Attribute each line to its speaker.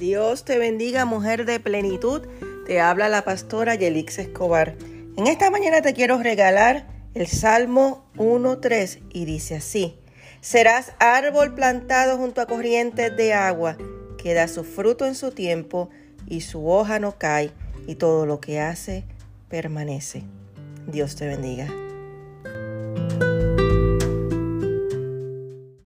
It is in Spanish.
Speaker 1: Dios te bendiga, mujer de plenitud. Te habla la pastora Yelix Escobar. En esta mañana te quiero regalar el Salmo 1.3 y dice así. Serás árbol plantado junto a corrientes de agua, que da su fruto en su tiempo y su hoja no cae, y todo lo que hace permanece. Dios te bendiga.